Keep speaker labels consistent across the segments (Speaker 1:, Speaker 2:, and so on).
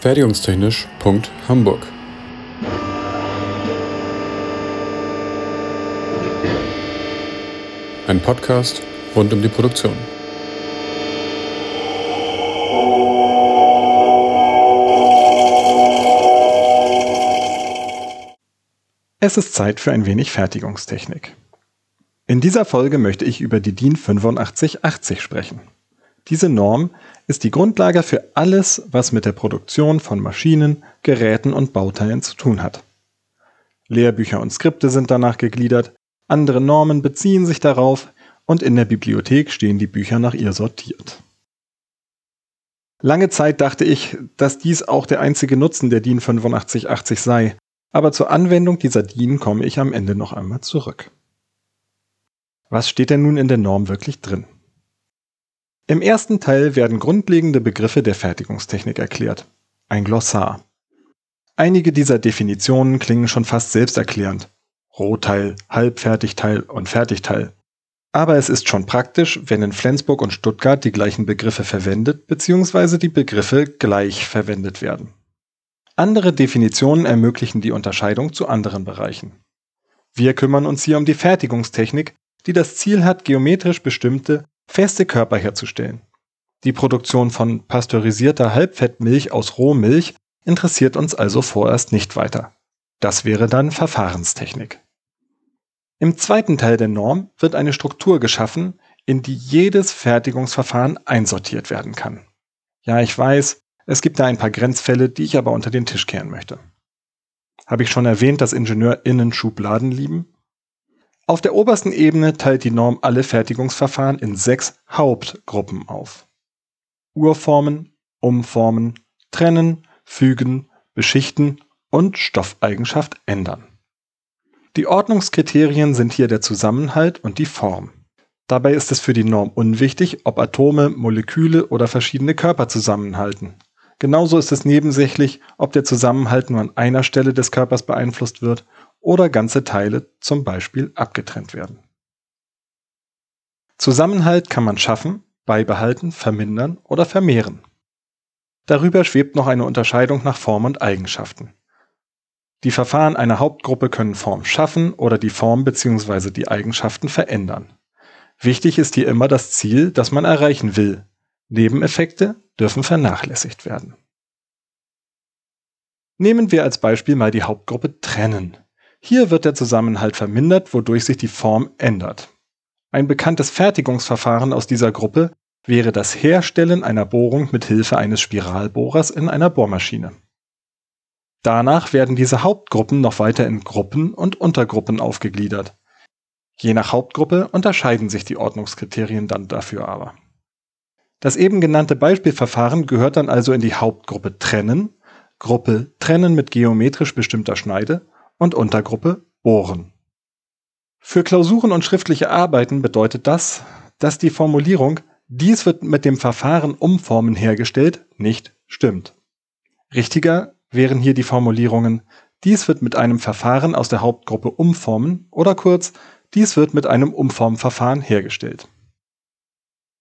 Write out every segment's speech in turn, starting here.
Speaker 1: Fertigungstechnisch.hamburg Ein Podcast rund um die Produktion.
Speaker 2: Es ist Zeit für ein wenig Fertigungstechnik. In dieser Folge möchte ich über die DIN 8580 sprechen. Diese Norm ist die Grundlage für alles, was mit der Produktion von Maschinen, Geräten und Bauteilen zu tun hat. Lehrbücher und Skripte sind danach gegliedert, andere Normen beziehen sich darauf und in der Bibliothek stehen die Bücher nach ihr sortiert. Lange Zeit dachte ich, dass dies auch der einzige Nutzen der DIN 8580 sei, aber zur Anwendung dieser DIN komme ich am Ende noch einmal zurück. Was steht denn nun in der Norm wirklich drin? Im ersten Teil werden grundlegende Begriffe der Fertigungstechnik erklärt. Ein Glossar. Einige dieser Definitionen klingen schon fast selbsterklärend. Rohteil, Halbfertigteil und Fertigteil. Aber es ist schon praktisch, wenn in Flensburg und Stuttgart die gleichen Begriffe verwendet bzw. die Begriffe gleich verwendet werden. Andere Definitionen ermöglichen die Unterscheidung zu anderen Bereichen. Wir kümmern uns hier um die Fertigungstechnik, die das Ziel hat, geometrisch bestimmte, feste Körper herzustellen. Die Produktion von pasteurisierter Halbfettmilch aus Rohmilch interessiert uns also vorerst nicht weiter. Das wäre dann Verfahrenstechnik. Im zweiten Teil der Norm wird eine Struktur geschaffen, in die jedes Fertigungsverfahren einsortiert werden kann. Ja, ich weiß, es gibt da ein paar Grenzfälle, die ich aber unter den Tisch kehren möchte. Habe ich schon erwähnt, dass IngenieurInnen Schubladen lieben? Auf der obersten Ebene teilt die Norm alle Fertigungsverfahren in sechs Hauptgruppen auf. Urformen, Umformen, Trennen, Fügen, Beschichten und Stoffeigenschaft ändern. Die Ordnungskriterien sind hier der Zusammenhalt und die Form. Dabei ist es für die Norm unwichtig, ob Atome, Moleküle oder verschiedene Körper zusammenhalten. Genauso ist es nebensächlich, ob der Zusammenhalt nur an einer Stelle des Körpers beeinflusst wird oder ganze Teile zum Beispiel abgetrennt werden. Zusammenhalt kann man schaffen, beibehalten, vermindern oder vermehren. Darüber schwebt noch eine Unterscheidung nach Form und Eigenschaften. Die Verfahren einer Hauptgruppe können Form schaffen oder die Form bzw. die Eigenschaften verändern. Wichtig ist hier immer das Ziel, das man erreichen will. Nebeneffekte dürfen vernachlässigt werden. Nehmen wir als Beispiel mal die Hauptgruppe Trennen. Hier wird der Zusammenhalt vermindert, wodurch sich die Form ändert. Ein bekanntes Fertigungsverfahren aus dieser Gruppe wäre das Herstellen einer Bohrung mit Hilfe eines Spiralbohrers in einer Bohrmaschine. Danach werden diese Hauptgruppen noch weiter in Gruppen und Untergruppen aufgegliedert. Je nach Hauptgruppe unterscheiden sich die Ordnungskriterien dann dafür aber. Das eben genannte Beispielverfahren gehört dann also in die Hauptgruppe Trennen, Gruppe Trennen mit geometrisch bestimmter Schneide und Untergruppe Bohren. Für Klausuren und schriftliche Arbeiten bedeutet das, dass die Formulierung dies wird mit dem Verfahren Umformen hergestellt nicht stimmt. Richtiger wären hier die Formulierungen dies wird mit einem Verfahren aus der Hauptgruppe Umformen oder kurz dies wird mit einem Umformverfahren hergestellt.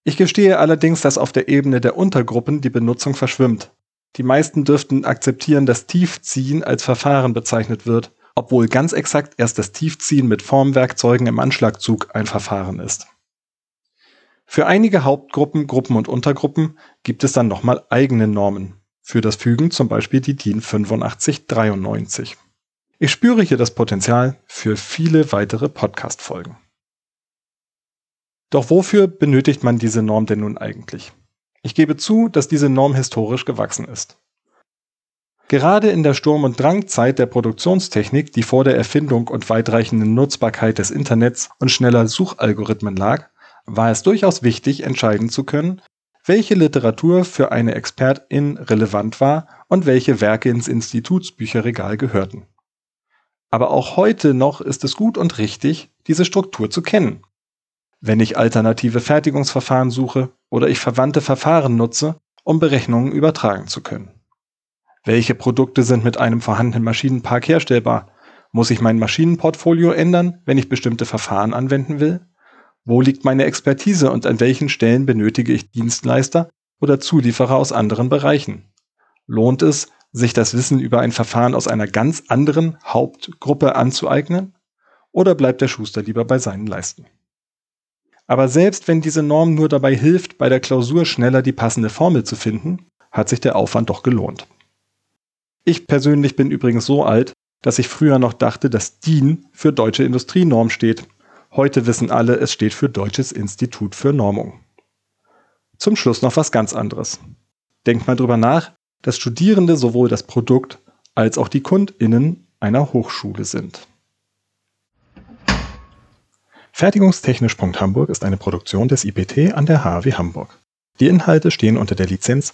Speaker 2: Ich gestehe allerdings, dass auf der Ebene der Untergruppen die Benutzung verschwimmt. Die meisten dürften akzeptieren, dass Tiefziehen als Verfahren bezeichnet wird obwohl ganz exakt erst das Tiefziehen mit Formwerkzeugen im Anschlagzug ein Verfahren ist. Für einige Hauptgruppen, Gruppen und Untergruppen gibt es dann nochmal eigene Normen. Für das Fügen zum Beispiel die DIN 8593. Ich spüre hier das Potenzial für viele weitere Podcast-Folgen. Doch wofür benötigt man diese Norm denn nun eigentlich? Ich gebe zu, dass diese Norm historisch gewachsen ist. Gerade in der Sturm- und Drangzeit der Produktionstechnik, die vor der Erfindung und weitreichenden Nutzbarkeit des Internets und schneller Suchalgorithmen lag, war es durchaus wichtig, entscheiden zu können, welche Literatur für eine Expertin relevant war und welche Werke ins Institutsbücherregal gehörten. Aber auch heute noch ist es gut und richtig, diese Struktur zu kennen. Wenn ich alternative Fertigungsverfahren suche oder ich verwandte Verfahren nutze, um Berechnungen übertragen zu können. Welche Produkte sind mit einem vorhandenen Maschinenpark herstellbar? Muss ich mein Maschinenportfolio ändern, wenn ich bestimmte Verfahren anwenden will? Wo liegt meine Expertise und an welchen Stellen benötige ich Dienstleister oder Zulieferer aus anderen Bereichen? Lohnt es, sich das Wissen über ein Verfahren aus einer ganz anderen Hauptgruppe anzueignen? Oder bleibt der Schuster lieber bei seinen Leisten? Aber selbst wenn diese Norm nur dabei hilft, bei der Klausur schneller die passende Formel zu finden, hat sich der Aufwand doch gelohnt. Ich persönlich bin übrigens so alt, dass ich früher noch dachte, dass DIN für Deutsche Industrienorm steht. Heute wissen alle, es steht für Deutsches Institut für Normung. Zum Schluss noch was ganz anderes. Denkt mal drüber nach, dass Studierende sowohl das Produkt als auch die KundInnen einer Hochschule sind. Fertigungstechnisch.hamburg ist eine Produktion des IPT an der HW Hamburg. Die Inhalte stehen unter der Lizenz